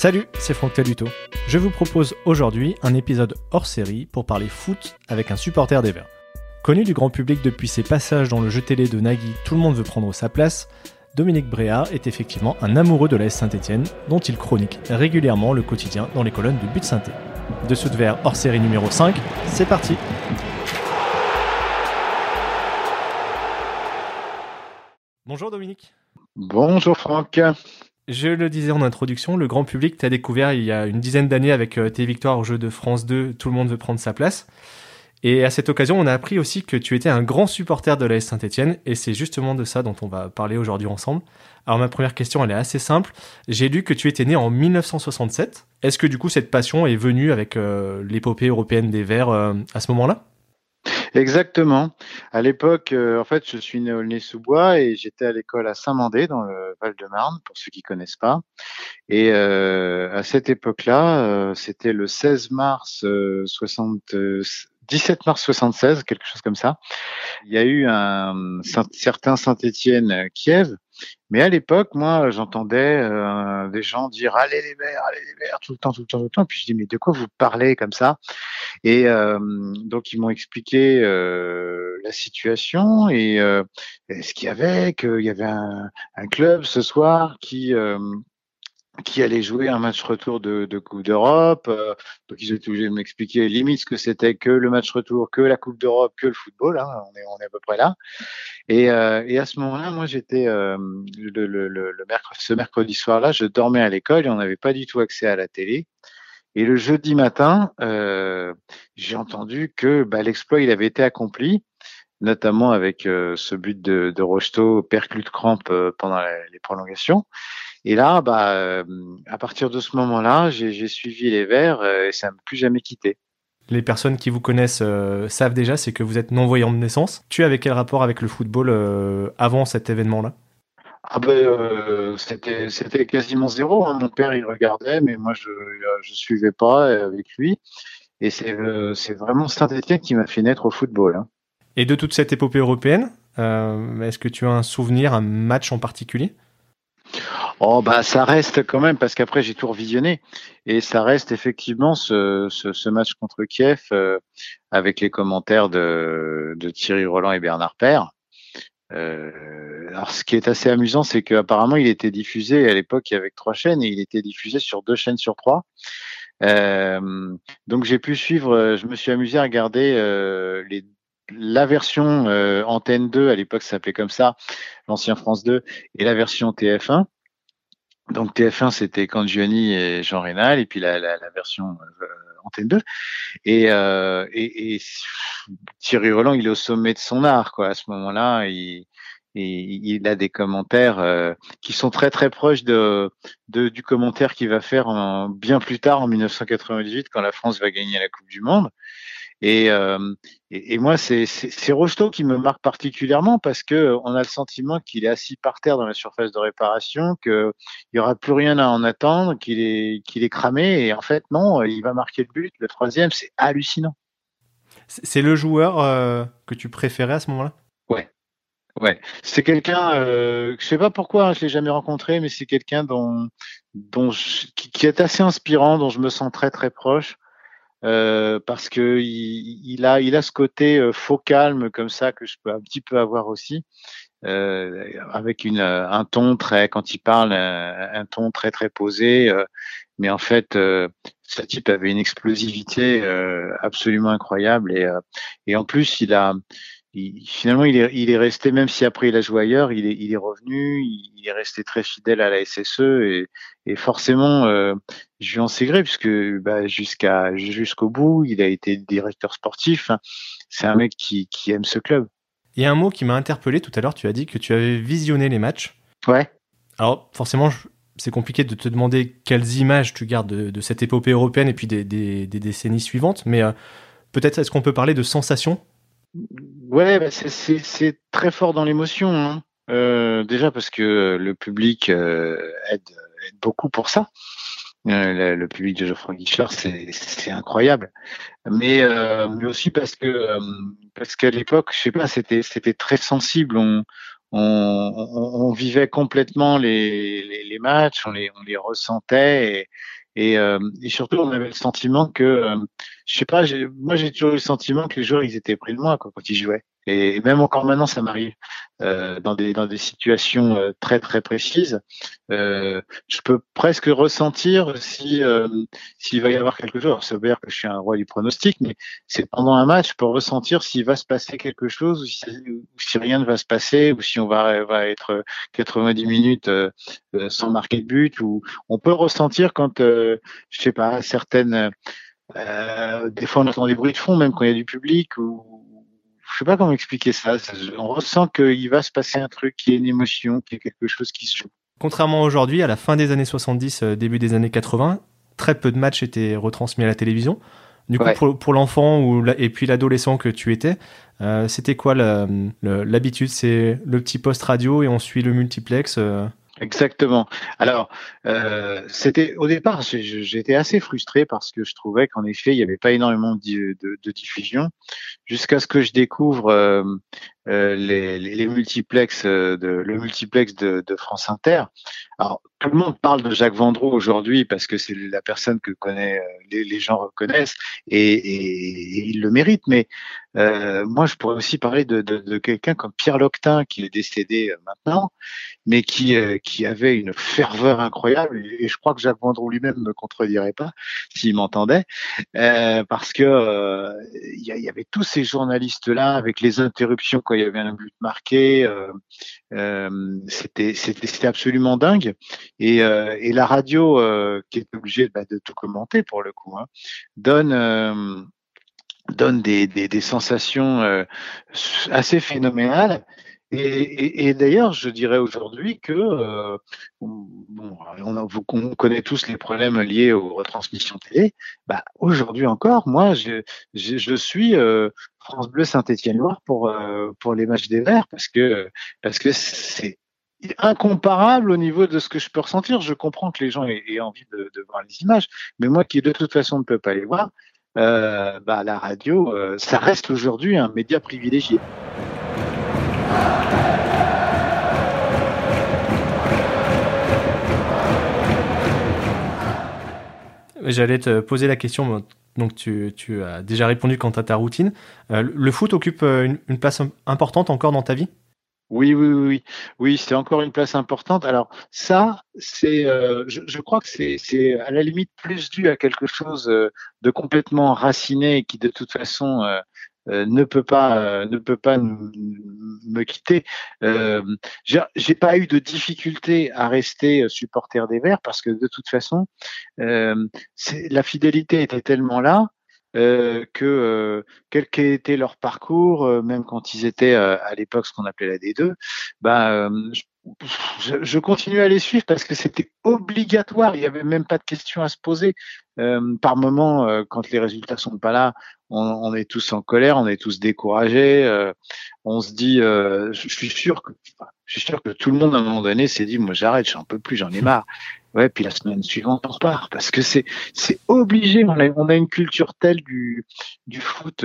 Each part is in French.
Salut, c'est Franck Taluto. Je vous propose aujourd'hui un épisode hors série pour parler foot avec un supporter des Verts. Connu du grand public depuis ses passages dans le jeu télé de Nagui Tout le monde veut prendre sa place, Dominique Bréa est effectivement un amoureux de la Saint-Etienne, dont il chronique régulièrement le quotidien dans les colonnes du But Synthé. Dessous de verre hors série numéro 5, c'est parti Bonjour Dominique. Bonjour Franck. Je le disais en introduction, le grand public t'a découvert il y a une dizaine d'années avec euh, tes victoires au jeu de France 2, Tout le monde veut prendre sa place. Et à cette occasion, on a appris aussi que tu étais un grand supporter de l'AS Saint-Etienne, et c'est justement de ça dont on va parler aujourd'hui ensemble. Alors ma première question, elle est assez simple. J'ai lu que tu étais né en 1967. Est-ce que du coup cette passion est venue avec euh, l'épopée européenne des Verts euh, à ce moment-là? Exactement. À l'époque, euh, en fait, je suis né au Nez-sous-Bois et j'étais à l'école à Saint-Mandé, dans le Val-de-Marne, pour ceux qui connaissent pas. Et à cette époque-là, c'était le 16 mars 60, 17 mars 76, quelque chose comme ça. Il y a eu un, certain Saint-Étienne-Kiev, mais à l'époque, moi, j'entendais euh, des gens dire allez les Verts, allez les Verts tout le temps, tout le temps, tout le temps. Puis je dis mais de quoi vous parlez comme ça? Et euh, donc ils m'ont expliqué euh, la situation et, ce qu'il y avait, qu'il y avait un, un, club ce soir qui qui allait jouer un match retour de, de Coupe d'Europe. Euh, donc ils étaient obligés de m'expliquer limite ce que c'était que le match retour, que la Coupe d'Europe, que le football. Hein, on, est, on est à peu près là. Et, euh, et à ce moment-là, moi j'étais euh, le, le, le, le mercredi, ce mercredi soir-là, je dormais à l'école et on n'avait pas du tout accès à la télé. Et le jeudi matin, euh, j'ai entendu que bah, l'exploit il avait été accompli notamment avec ce but de, de Rocheteau, de crampe pendant les prolongations. Et là, bah, euh, à partir de ce moment-là, j'ai suivi les Verts euh, et ça ne m'a plus jamais quitté. Les personnes qui vous connaissent euh, savent déjà, c'est que vous êtes non-voyant de naissance. Tu avais quel rapport avec le football avant cet événement-là? Ah ben, c'était quasiment zéro. Hein. Mon père il regardait, mais moi je je suivais pas avec lui. Et c'est vraiment Saint-Étienne qui m'a fait naître au football. Hein. Et de toute cette épopée européenne, est-ce que tu as un souvenir, un match en particulier? Oh bah ça reste quand même parce qu'après j'ai tout revisionné et ça reste effectivement ce, ce, ce match contre Kiev euh, avec les commentaires de, de, Thierry Roland et Bernard Père. Euh, alors ce qui est assez amusant, c'est qu'apparemment il était diffusé à l'époque avec trois chaînes et il était diffusé sur deux chaînes sur trois. Euh, donc j'ai pu suivre, je me suis amusé à regarder euh, les la version euh, Antenne 2, à l'époque ça s'appelait comme ça, l'ancien France 2, et la version TF1. Donc TF1 c'était Cangioni et Jean Rénal et puis la, la, la version euh, Antenne 2 et, euh, et, et, Thierry Roland il est au sommet de son art quoi. À ce moment-là il, il a des commentaires euh, qui sont très très proches de, de du commentaire qu'il va faire en, bien plus tard en 1998 quand la France va gagner la Coupe du Monde et, euh, et, et, moi, c'est Rocheteau qui me marque particulièrement parce que on a le sentiment qu'il est assis par terre dans la surface de réparation, qu'il n'y aura plus rien à en attendre, qu'il est, qu'il est cramé. Et en fait, non, il va marquer le but. Le troisième, c'est hallucinant. C'est le joueur euh, que tu préférais à ce moment-là? Ouais. Ouais, c'est quelqu'un, euh, je sais pas pourquoi, hein, je l'ai jamais rencontré, mais c'est quelqu'un dont, dont qui, qui, est assez inspirant, dont je me sens très très proche. Euh, parce que il, il, a il a ce côté euh, faux calme comme ça que je peux un petit peu avoir aussi. Euh, avec une un ton très quand il parle un, ton très très posé mais en fait ce type avait une explosivité absolument incroyable et et en plus il a finalement, il est, il est resté, même si après il a joué ailleurs, il est, il est revenu, il, est resté très fidèle à la SSE et, et forcément, euh, je lui en sais gré puisque bah, jusqu'à jusqu'au bout, il a été directeur sportif. C'est un mec qui, qui aime ce club. Il y a un mot qui m'a interpellé tout à l'heure. Tu as dit que tu avais visionné les matchs. Ouais. Alors forcément, c'est compliqué de te demander quelles images tu gardes de, de cette épopée européenne et puis des, des, des décennies suivantes, mais euh, peut-être est-ce qu'on peut parler de sensations? Ouais, bah c'est très fort dans l'émotion. Hein. Euh, déjà parce que le public euh, aide, aide, beaucoup pour ça. Euh, le, public de Geoffroy Guichard, c'est incroyable. Mais, euh, mais aussi parce que euh, parce qu'à l'époque, je sais pas, c'était c'était très sensible. On on, vivait complètement les, matchs, on les, on les ressentait et, surtout on avait le sentiment que, je sais pas, moi j'ai toujours eu le sentiment que les joueurs ils étaient pris de moi quand ils jouaient. Et même encore maintenant, ça m'arrive euh, dans des dans des situations euh, très très précises. Euh, je peux presque ressentir si euh, s'il va y avoir quelque chose. C'est vrai que je suis un roi du pronostic, mais c'est pendant un match, je peux ressentir s'il va se passer quelque chose ou si, rien ne va se passer ou si on va va être 90 minutes euh, sans marquer de but. Ou on peut ressentir quand je sais pas certaines des fois on entend des bruits de fond même quand il y a du public ou sais pas comment expliquer ça. On ressent qu'il va se passer un truc, qu'il y a une émotion, qu'il y a quelque chose qui se joue. Contrairement aujourd'hui, à la fin des années 70, euh, début des années 80, très peu de matchs étaient retransmis à la télévision. Du coup, pour, l'enfant ou et puis l'adolescent que tu étais, euh, c'était quoi l'habitude? C'est le petit poste radio et on suit le multiplex euh? Exactement. Alors, euh, c'était au départ, j'étais assez frustré parce que je trouvais qu'en effet, il n'y avait pas énormément de, de, de diffusion, jusqu'à ce que je découvre euh, euh, les, les, multiplex de le multiplex de, France Inter. Alors, tout le monde parle de Jacques Vendroux aujourd'hui parce que c'est la personne que connaît, les, les gens reconnaissent et, et, et, il le mérite. Mais euh, moi, je pourrais aussi parler de, quelqu'un comme Pierre Loctin qui est décédé maintenant, mais qui avait une ferveur incroyable. Et, je crois que Jacques Vendroux lui-même ne contredirait pas s'il m'entendait, euh, parce que il y, avait tous ces journalistes là avec les interruptions quand il y avait un but marqué. Euh, euh, c'était c'était absolument dingue. Et, euh, et la radio, qui est obligée bah, de tout commenter pour le coup, hein, donne donne des, des, des sensations assez phénoménales. Et, et, d'ailleurs, je dirais aujourd'hui que euh, bon, on, a, on, connaît tous les problèmes liés aux retransmissions télé. Bah, aujourd'hui encore, moi, je, je, je suis euh, France Bleu Saint-Étienne-Loire pour euh, pour les matchs des Verts parce que parce que c'est incomparable au niveau de ce que je peux ressentir. Je comprends que les gens aient, aient envie de, de, voir les images, mais moi qui de toute façon ne peux pas les voir, euh, bah, la radio, euh, ça reste aujourd'hui un média privilégié. J'allais te poser la question, donc tu, as déjà répondu quant à ta routine. Euh, le foot occupe euh, une, place importante encore dans ta vie? Oui, oui, oui, oui, c'est encore une place importante. Alors ça, c'est, euh, je, crois que c'est, à la limite plus dû à quelque chose de complètement raciné et qui de toute façon ne peut pas euh, ne peut pas me quitter. Euh, j'ai pas eu de difficulté à rester supporter des Verts parce que de toute façon, euh, la fidélité était tellement là euh, que quel qu'ait été leur parcours, même quand ils étaient à l'époque ce qu'on appelait la D2, bah, je, je, continue à les suivre parce que c'était obligatoire. Il n'y avait même pas de question à se poser. Euh, par moment, euh, quand les résultats sont pas là, on, on, est tous en colère, on est tous découragés. Euh, on se dit, euh, je suis sûr que, je suis sûr que tout le monde à un moment donné s'est dit, moi j'arrête, j'en peux plus, j'en ai marre. Ouais, puis la semaine suivante on repart parce que c'est c'est obligé. On a, on a une culture telle du du foot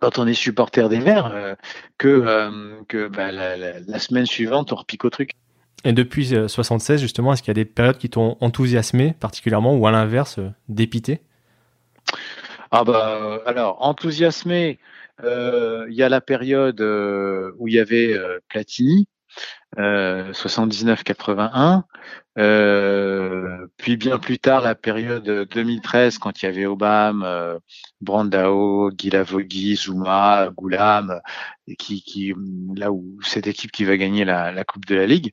quand on est supporter des Verts, euh, que, euh, que bah, la, semaine suivante, on repique au truc. Et depuis 76, euh, justement, est-ce qu'il y a des périodes qui t'ont enthousiasmé particulièrement ou à l'inverse, dépité? Ah bah alors, enthousiasmé, il y a la période où il y avait Platini, 79-81. Euh, puis bien plus tard, la période 2013, quand il y avait Obama, euh, Brandao, Guilavogui, Zuma, Goulam, qui, qui, là où cette équipe qui va gagner la, la Coupe de la Ligue.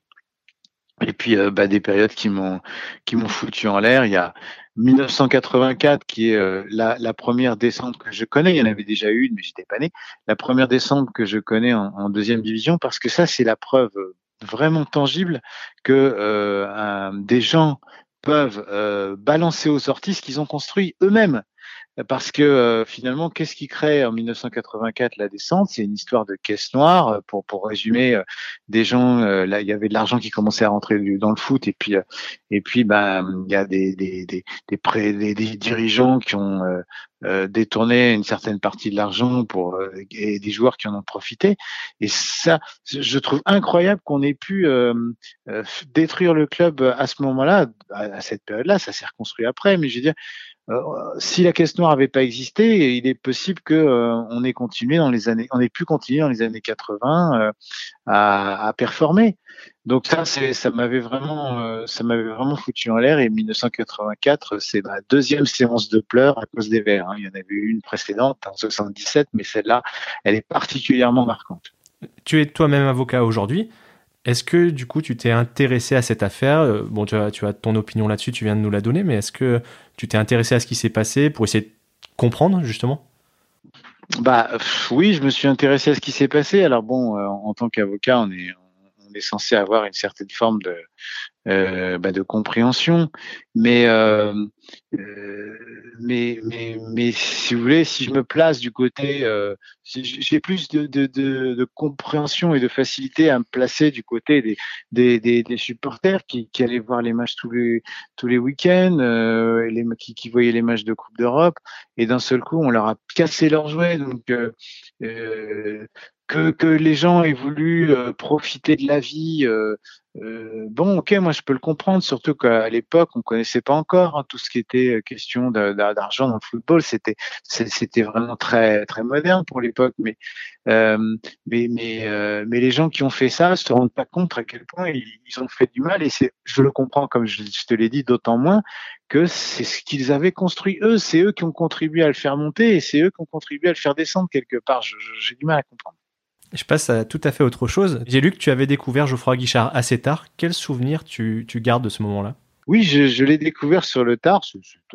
Et puis euh, bah, des périodes qui m'ont qui m'ont foutu en l'air. Il y a 1984 qui est euh, la, la, première descente que je connais. Il y en avait déjà eu une, mais j'étais pas né. La première descente que je connais en, en deuxième division, parce que ça c'est la preuve vraiment tangible que euh, des gens peuvent euh, balancer aux sorties ce qu'ils ont construit eux-mêmes. Parce que euh, finalement, qu'est-ce qui crée en 1984 la descente? C'est une histoire de caisse noire. Pour pour résumer, des gens là, il y avait de l'argent qui commençait à rentrer dans le foot, et puis et puis ben il y a des des des des, dirigeants qui ont euh, détourné une certaine partie de l'argent pour et des joueurs qui en ont profité. Et ça, je trouve incroyable qu'on ait pu détruire le club à ce moment-là, à, cette période-là. Ça s'est reconstruit après, mais je veux dire, euh, si la caisse noire n'avait pas existé, il est possible que euh, on ait continué dans les années, on ait pu continuer dans les années 80 euh, à, à, performer. Donc ça, c'est, ça m'avait vraiment, ça m'avait vraiment foutu en l'air. Et 1984, c'est ma deuxième séance de pleurs à cause des Verts. Hein. Il y en avait eu une précédente en 77, mais celle-là, elle est particulièrement marquante. Tu es toi-même avocat aujourd'hui. Est-ce que du coup tu t'es intéressé à cette affaire? Euh, Bon, tu as, tu as ton opinion là-dessus, tu viens de nous la donner, mais est-ce que tu t'es intéressé à ce qui s'est passé pour essayer de comprendre justement? Bah oui, je me suis intéressé à ce qui s'est passé. Alors bon, euh, en tant qu'avocat, on est, est censé avoir une certaine forme de, euh, bah, de compréhension. Mais, euh, euh, mais, mais, mais, si vous voulez, si je me place du côté, euh, j'ai plus de, de, de, compréhension et de facilité à me placer du côté des, des, des, des supporters qui, qui, allaient voir les matchs tous les, tous les week-ends, les, qui, qui voyaient les matchs de Coupe d'Europe, et d'un seul coup, on leur a cassé leurs jouets. Donc, que, que les gens aient voulu profiter de la vie euh, bon, ok, moi je peux le comprendre, surtout qu'à l'époque on connaissait pas encore hein, tout ce qui était euh, question d'argent dans le football. C'était c'était vraiment très très moderne pour l'époque, mais euh, mais mais euh, mais les gens qui ont fait ça se rendent pas compte à quel point ils, ont fait du mal et c'est je le comprends comme je, te l'ai dit d'autant moins que c'est ce qu'ils avaient construit eux, c'est eux qui ont contribué à le faire monter et c'est eux qui ont contribué à le faire descendre quelque part. J'ai du mal à comprendre. Je passe à tout à fait autre chose. J'ai lu que tu avais découvert Geoffroy Guichard assez tard. Quel souvenir tu, gardes de ce moment-là? Oui, je, l'ai découvert sur le tard.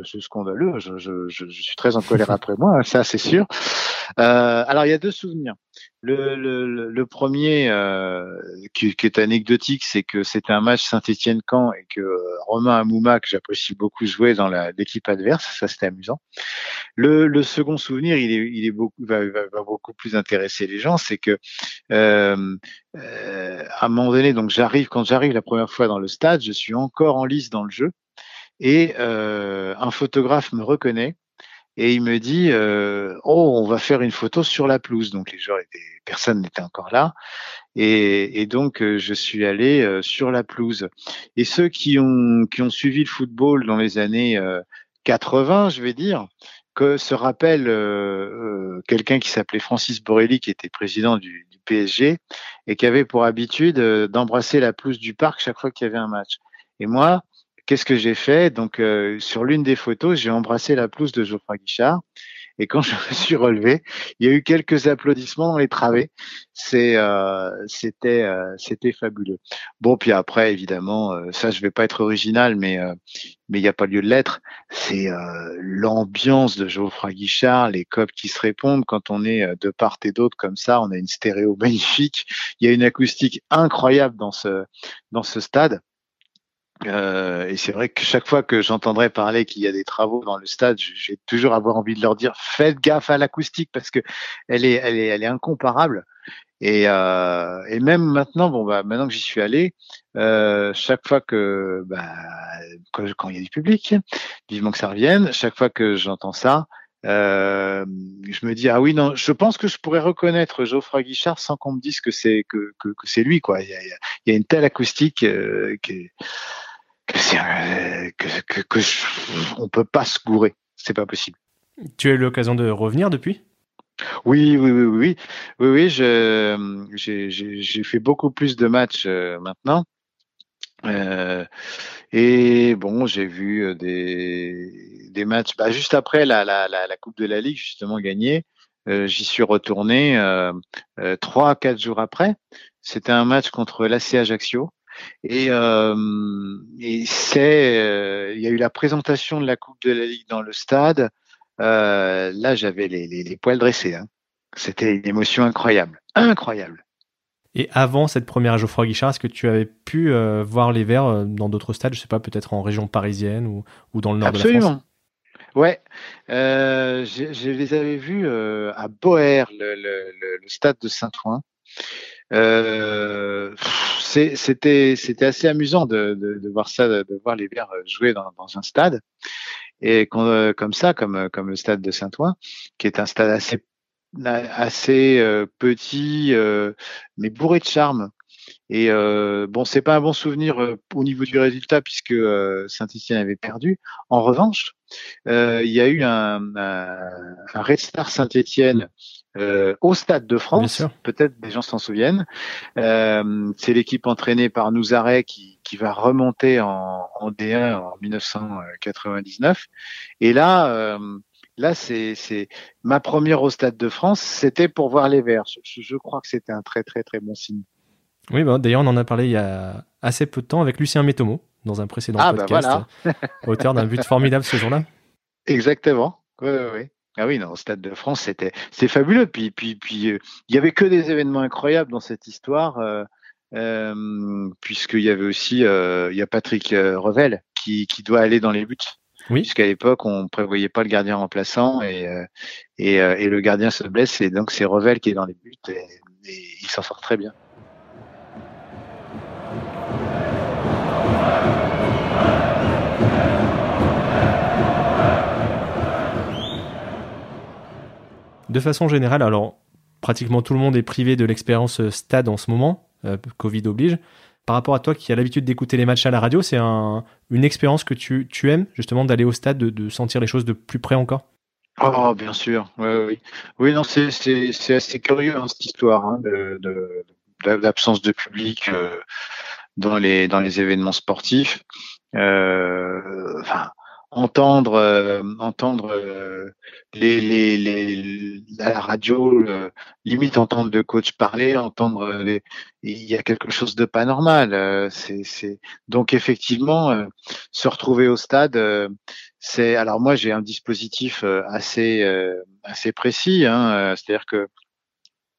Scandaleux. Je, suis très en colère après moi, ça c'est sûr. Euh, alors il y a deux souvenirs. Le, le, le premier euh, qui, qui, est anecdotique, c'est que c'était un match Saint-Étienne-Camp et que Romain Amouma, que j'apprécie beaucoup, jouait dans l'équipe adverse. Ça c'était amusant. Le, le, second souvenir, il est, il est beaucoup, va, va, va beaucoup plus intéresser les gens, c'est que euh, euh, à un moment donné, donc j'arrive quand j'arrive la première fois dans le stade, je suis encore en lice dans le jeu et euh, un photographe me reconnaît et il me dit euh, oh on va faire une photo sur la pelouse donc les gens étaient personne n'était encore là. Et, et donc euh, je suis allé euh, sur la pelouse. Et ceux qui ont qui ont suivi le football dans les années 80 je vais dire que se rappelle quelqu'un qui s'appelait Francis Borelli qui était président du, du PSG et qui avait pour habitude d'embrasser la pelouse du parc chaque fois qu'il y avait un match. Et moi Qu'est-ce que j'ai fait? Donc, euh, sur l'une des photos, j'ai embrassé la pelouse de Geoffroy Guichard. Et quand je me suis relevé, il y a eu quelques applaudissements dans les travées. C'est, euh, c'était, euh, c'était fabuleux. Bon, puis après, évidemment, ça, je vais pas être original, mais mais il n'y a pas lieu de l'être. C'est l'ambiance de Geoffroy Guichard, les copes qui se répondent quand on est de part et d'autre comme ça. On a une stéréo magnifique. Il y a une acoustique incroyable dans ce dans ce stade. Euh, et c'est vrai que chaque fois que j'entendrai parler qu'il y a des travaux dans le stade, j'ai toujours avoir envie de leur dire faites gaffe à l'acoustique parce que elle est, elle est, elle est incomparable. Et, euh, et même maintenant, bon bah maintenant que j'y suis allé, euh, chaque fois que, bah, quand, il y a du public, vivement que ça revienne, chaque fois que j'entends ça, euh, je me dis ah oui non, je pense que je pourrais reconnaître Geoffroy Guichard sans qu'on me dise que c'est que, que, que c'est lui quoi. Il y, a, il y a, une telle acoustique euh, qui que, que, que, on peut pas se gourer. C'est pas possible. Tu as eu l'occasion de revenir depuis? Oui, oui, oui, oui, oui, oui. J'ai fait beaucoup plus de matchs euh, maintenant. Euh, et bon, j'ai vu euh, des, des matchs. Bah, juste après la, la, la, la, Coupe de la Ligue, justement gagnée, euh, j'y suis retourné trois, quatre jours après. C'était un match contre l'AC Ajaccio. Et, euh, et c'est, euh, il y a eu la présentation de la Coupe de la Ligue dans le stade. Euh, là, j'avais les, les, les, poils dressés. Hein. C'était une émotion incroyable, incroyable. Et avant cette première à Geoffroy Guichard, est-ce que tu avais pu euh, voir les Verts euh, dans d'autres stades, je sais pas, peut-être en région parisienne ou, ou dans le nord Absolument. de la France? Ouais, euh, je, je, les avais vus à Boer, le, le, le, stade de Saint-Ouen. Euh, c'était c'était assez amusant de, de, de, voir ça, de voir les Verts jouer dans, dans un stade. et comme ça, comme comme le stade de Saint-Ouen, qui est un stade assez assez petit, mais bourré de charme. Et euh, bon, c'est pas un bon souvenir euh, au niveau du résultat puisque euh, Saint-Etienne avait perdu. En revanche, euh, il y a eu un, un, un Restart Saint-Etienne au Stade de France. Peut-être des gens s'en souviennent. c'est l'équipe entraînée par Nouzaret qui, qui va remonter en, en, D1 en 1999. Et là, là, c'est, ma première au Stade de France. C'était pour voir les Verts. Je, je crois que c'était un très très très bon signe. Oui, bah, d'ailleurs, on en a parlé il y a assez peu de temps avec Lucien Métomo dans un précédent ah, bah, podcast, bah auteur d'un but formidable ce jour-là. Exactement. Oui, oui, oui. Ah oui, non, au Stade de France, c'était c'est fabuleux. Puis, puis, puis, euh, il y avait que des événements incroyables dans cette histoire, euh, euh, puisqu'il y avait aussi, euh, il y a Patrick euh, Revel qui, qui doit aller dans les buts. Oui. Puisqu'à l'époque, on prévoyait pas le gardien remplaçant et, et, et, le gardien se blesse et donc c'est Revel qui est dans les buts et il s'en sort très bien. De façon générale, alors pratiquement tout le monde est privé de l'expérience euh, stade en ce moment, euh, Covid oblige. Par rapport à toi qui as l'habitude d'écouter les matchs à la radio, c'est une expérience que tu, aimes justement d'aller au stade, de, sentir les choses de plus près encore? Oh, bien sûr. Oui, oui. oui non, c'est assez curieux hein, cette histoire hein, de, l'absence de public euh, dans les dans les événements sportifs. Enfin, entendre euh, entendre euh, les, les, les, la radio limite entendre le coach parler entendre les, il y a quelque chose de pas normal euh, c'est donc effectivement se retrouver au stade c'est alors moi j'ai un dispositif assez assez précis hein, c'est-à-dire que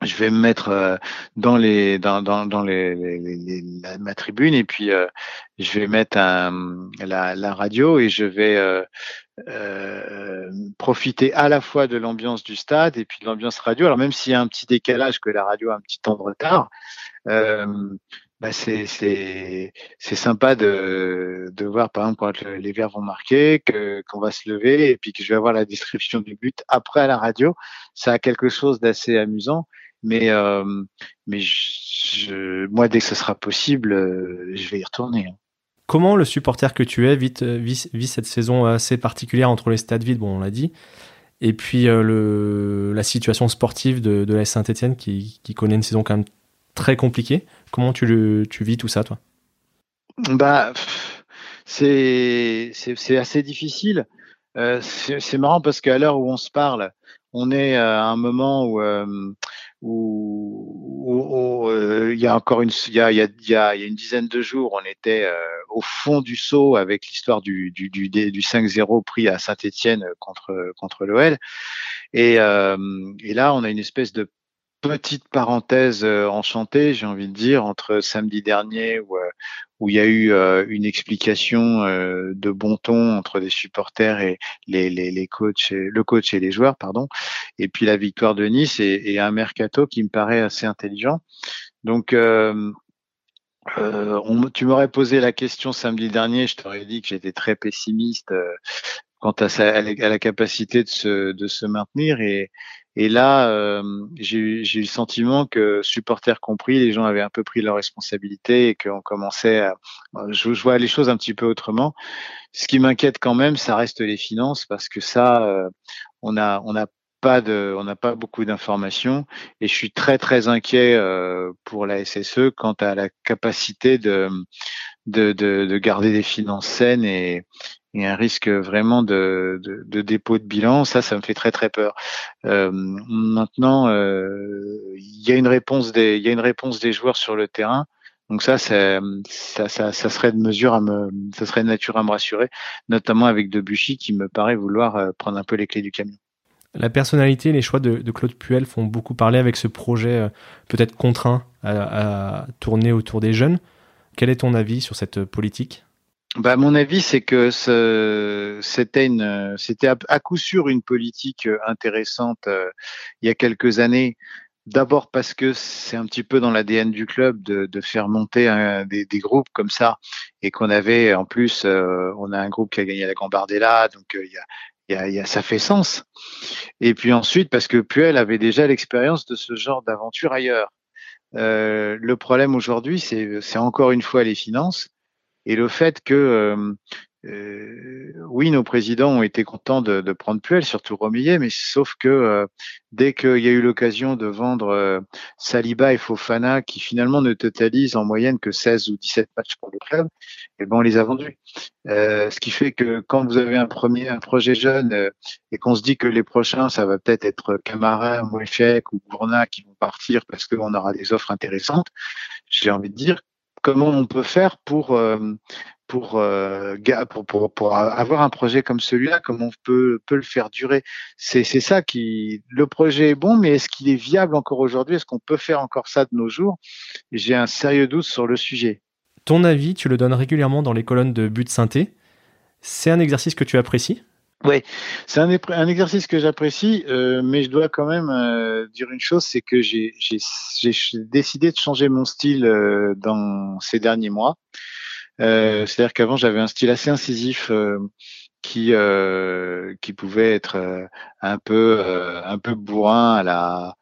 je vais me mettre euh, dans les dans dans, dans les, les, les, ma tribune et puis euh, je vais mettre un, la, la radio et je vais euh, euh, profiter à la fois de l'ambiance du stade et puis de l'ambiance radio. Alors même s'il y a un petit décalage que la radio a un petit temps de retard, bah c'est c'est c'est sympa de de voir par exemple quand les verts vont marquer que qu'on va se lever et puis que je vais avoir la description du but après à la radio. Ça a quelque chose d'assez amusant mais, euh, mais je, moi, dès que ce sera possible, euh, je vais y retourner. Hein. Comment le supporter que tu es vit, vit, cette saison assez particulière entre les stades vides, bon, on l'a dit, et puis euh, le, la situation sportive de, de la Saint-Etienne qui, qui, connaît une saison quand même très compliquée. Comment tu, le, tu vis tout ça, toi? Bah, c'est assez difficile. Euh, c'est marrant parce qu'à l'heure où on se parle, on est à un moment où euh, où, euh, il y a encore une il y a, il y, a, il y a une dizaine de jours, on était euh, au fond du saut avec l'histoire du, du, du, du 5-0 pris à Saint-Étienne contre contre l'OL. Et, euh, et là, on a une espèce de petite parenthèse euh, enchantée, j'ai envie de dire, entre samedi dernier où, euh, où il y a eu euh, une explication de bon ton entre les supporters et les, les, les coachs, le coach et les joueurs, pardon, et puis la victoire de Nice et, et un mercato qui me paraît assez intelligent. Donc euh, on, tu m'aurais posé la question samedi dernier, je t'aurais dit que j'étais très pessimiste quant à, sa, à, la, capacité de se, de se maintenir et, et là, euh, j'ai eu le sentiment que, supporters compris, les gens avaient un peu pris leurs responsabilités et qu'on commençait à... Je, je, vois les choses un petit peu autrement. Ce qui m'inquiète quand même, ça reste les finances, parce que ça, euh, on on a pas de, on n'a pas beaucoup d'informations et je suis très très inquiet euh, pour la SSE quant à la capacité de, de, de, de garder des finances saines et, et un risque vraiment de, de, dépôt de bilan, ça, ça me fait très très peur. Euh, maintenant, euh, il y a une réponse des, il y a une réponse des joueurs sur le terrain. Donc ça, ça, ça, serait de mesure à me, ça serait de nature à me rassurer, notamment avec Debuchy qui me paraît vouloir euh, prendre un peu les clés du camion. La personnalité, les choix de, de Claude Puel font beaucoup parler avec ce projet peut-être contraint à tourner autour des jeunes. Quel est ton avis sur cette politique? Bah, mon avis, c'est que c'était à, coup sûr une politique euh, intéressante euh, il y a quelques années D'abord parce que c'est un petit peu dans l'ADN du club de, faire monter des, groupes comme ça et qu'on avait en plus, euh, on a un groupe qui a gagné la Gambardella, donc y, a, ça fait sens. Et puis ensuite parce que Puel avait déjà l'expérience de ce genre d'aventure ailleurs. Euh, le problème aujourd'hui, c'est encore une fois les finances et le fait que euh, euh, oui, nos présidents ont été contents de, de prendre Puel, surtout Romillet, mais sauf que euh, dès qu'il y a eu l'occasion de vendre euh, Saliba et Fofana, qui finalement ne totalisent en moyenne que 16 ou 17 matchs pour le club, et eh ben on les a vendus. Euh, ce qui fait que quand vous avez un premier un projet jeune euh, et qu'on se dit que les prochains, ça va peut-être être Camara, Mouechek ou Gourna qui vont partir parce qu'on aura des offres intéressantes, j'ai envie de dire comment on peut faire pour pour, euh, pour, pour, pour, avoir un projet comme celui-là, comment on peut, peut le faire durer. C'est ça qui. Le projet est bon, mais est-ce qu'il est viable encore aujourd'hui? Est-ce qu'on peut faire encore ça de nos jours? J'ai un sérieux doute sur le sujet. Ton avis, tu le donnes régulièrement dans les colonnes de but synthé. C'est un exercice que tu apprécies? Oui, c'est un, un, exercice que j'apprécie, euh, mais je dois quand même euh, dire une chose, c'est que j'ai décidé de changer mon style euh, dans ces derniers mois. Euh, c'est-à-dire qu'avant j'avais un style assez incisif euh, qui euh, qui pouvait être un peu un peu bourrin à la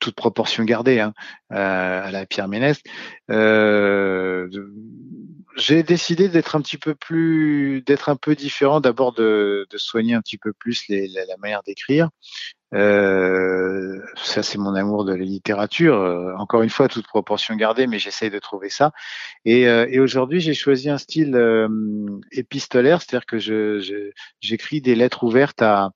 toute proportion gardée hein, à la Pierre Ménès. j'ai décidé d'être un petit peu plus, d'être un peu différent. D'abord de, de, soigner un petit peu plus les, la manière d'écrire, euh, ça, c'est mon amour de la littérature. Euh, encore une fois, toute proportion gardée, mais j'essaye de trouver ça. Et, euh, et aujourd'hui, j'ai choisi un style euh, épistolaire, c'est-à-dire que je, j'écris des lettres ouvertes à,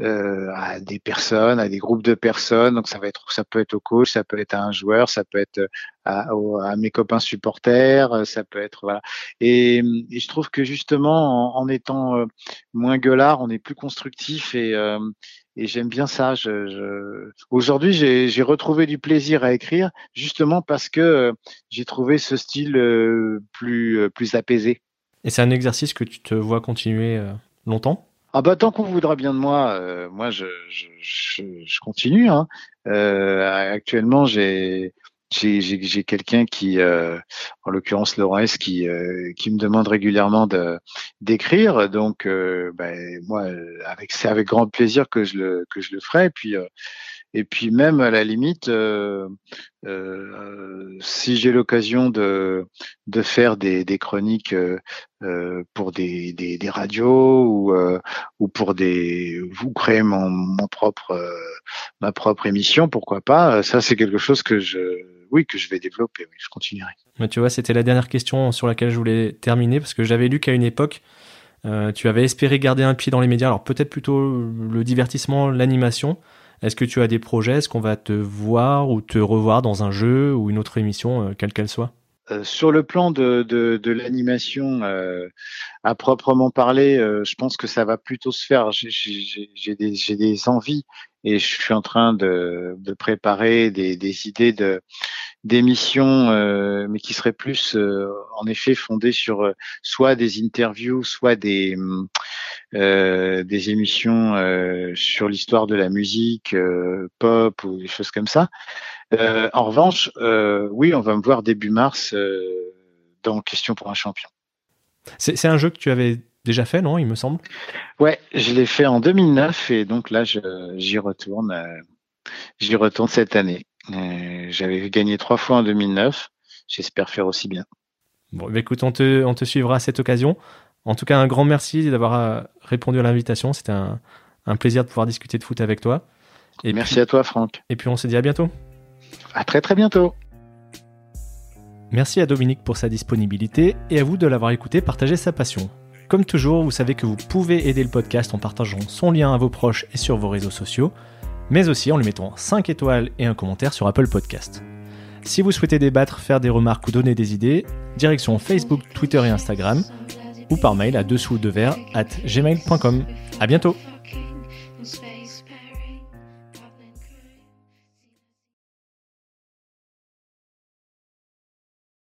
euh, à des personnes, à des groupes de personnes. Donc ça va être, ça peut être au coach, ça peut être à un joueur, ça peut être à, à mes copains supporters, ça peut être voilà. Et, et je trouve que justement, en, en, étant moins gueulard, on est plus constructif et et j'aime bien ça. Je, je... Aujourd'hui, j'ai retrouvé du plaisir à écrire, justement parce que euh, j'ai trouvé ce style euh, plus, euh, plus apaisé. Et c'est un exercice que tu te vois continuer longtemps? Ah bah tant qu'on voudra bien de moi, moi je, je, je, je continue. Hein. Actuellement, j'ai j'ai quelqu'un qui, euh, en l'occurrence Laurent S, qui, euh, qui me demande régulièrement d'écrire. Donc, euh, ben, moi, avec c'est avec grand plaisir que je le que je le ferai. Et puis, euh, et puis même à la limite, euh, euh, si j'ai l'occasion de de faire des, des chroniques pour des, des, des radios ou ou pour des vous créer mon, mon propre ma propre émission, pourquoi pas Ça, c'est quelque chose que je oui, que je vais développer, oui, je continuerai. Mais tu vois, c'était la dernière question sur laquelle je voulais terminer, parce que j'avais lu qu'à une époque, euh, tu avais espéré garder un pied dans les médias, alors peut-être plutôt le divertissement, l'animation. Est-ce que tu as des projets? Est-ce qu'on va te voir ou te revoir dans un jeu ou une autre émission, euh, quelle qu'elle soit? Euh, sur le plan de, de, de l'animation euh, à proprement parler, euh, je pense que ça va plutôt se faire. J'ai des, des, envies et je suis en train de, préparer des, idées de d'émissions, euh, mais qui seraient plus, euh, en effet, fondées sur soit des interviews, soit des des émissions sur l'histoire de la musique pop ou des choses comme ça. Euh, en revanche, euh, oui, on va me voir début mars euh, dans Question pour un champion. C'est un jeu que tu avais déjà fait, non Il me semble. Ouais, je l'ai fait en 2009 et donc là, j'y retourne. j'y retourne cette année. J'avais gagné trois fois en 2009. J'espère faire aussi bien. Bon, bah, écoute, on te, on te suivra à cette occasion. En tout cas, un grand merci d'avoir répondu à l'invitation. C'était un, un, plaisir de pouvoir discuter de foot avec toi. Et merci puis, à toi, Franck. Et puis, on se dit à bientôt. À très très bientôt. Merci à Dominique pour sa disponibilité et à vous de l'avoir écouté partager sa passion. Comme toujours, vous savez que vous pouvez aider le podcast en partageant son lien à vos proches et sur vos réseaux sociaux, mais aussi en lui mettant 5 étoiles et un commentaire sur Apple Podcast. Si vous souhaitez débattre, faire des remarques ou donner des idées, direction Facebook, Twitter et Instagram, ou par mail à dessous de verre at gmail.com. À bientôt!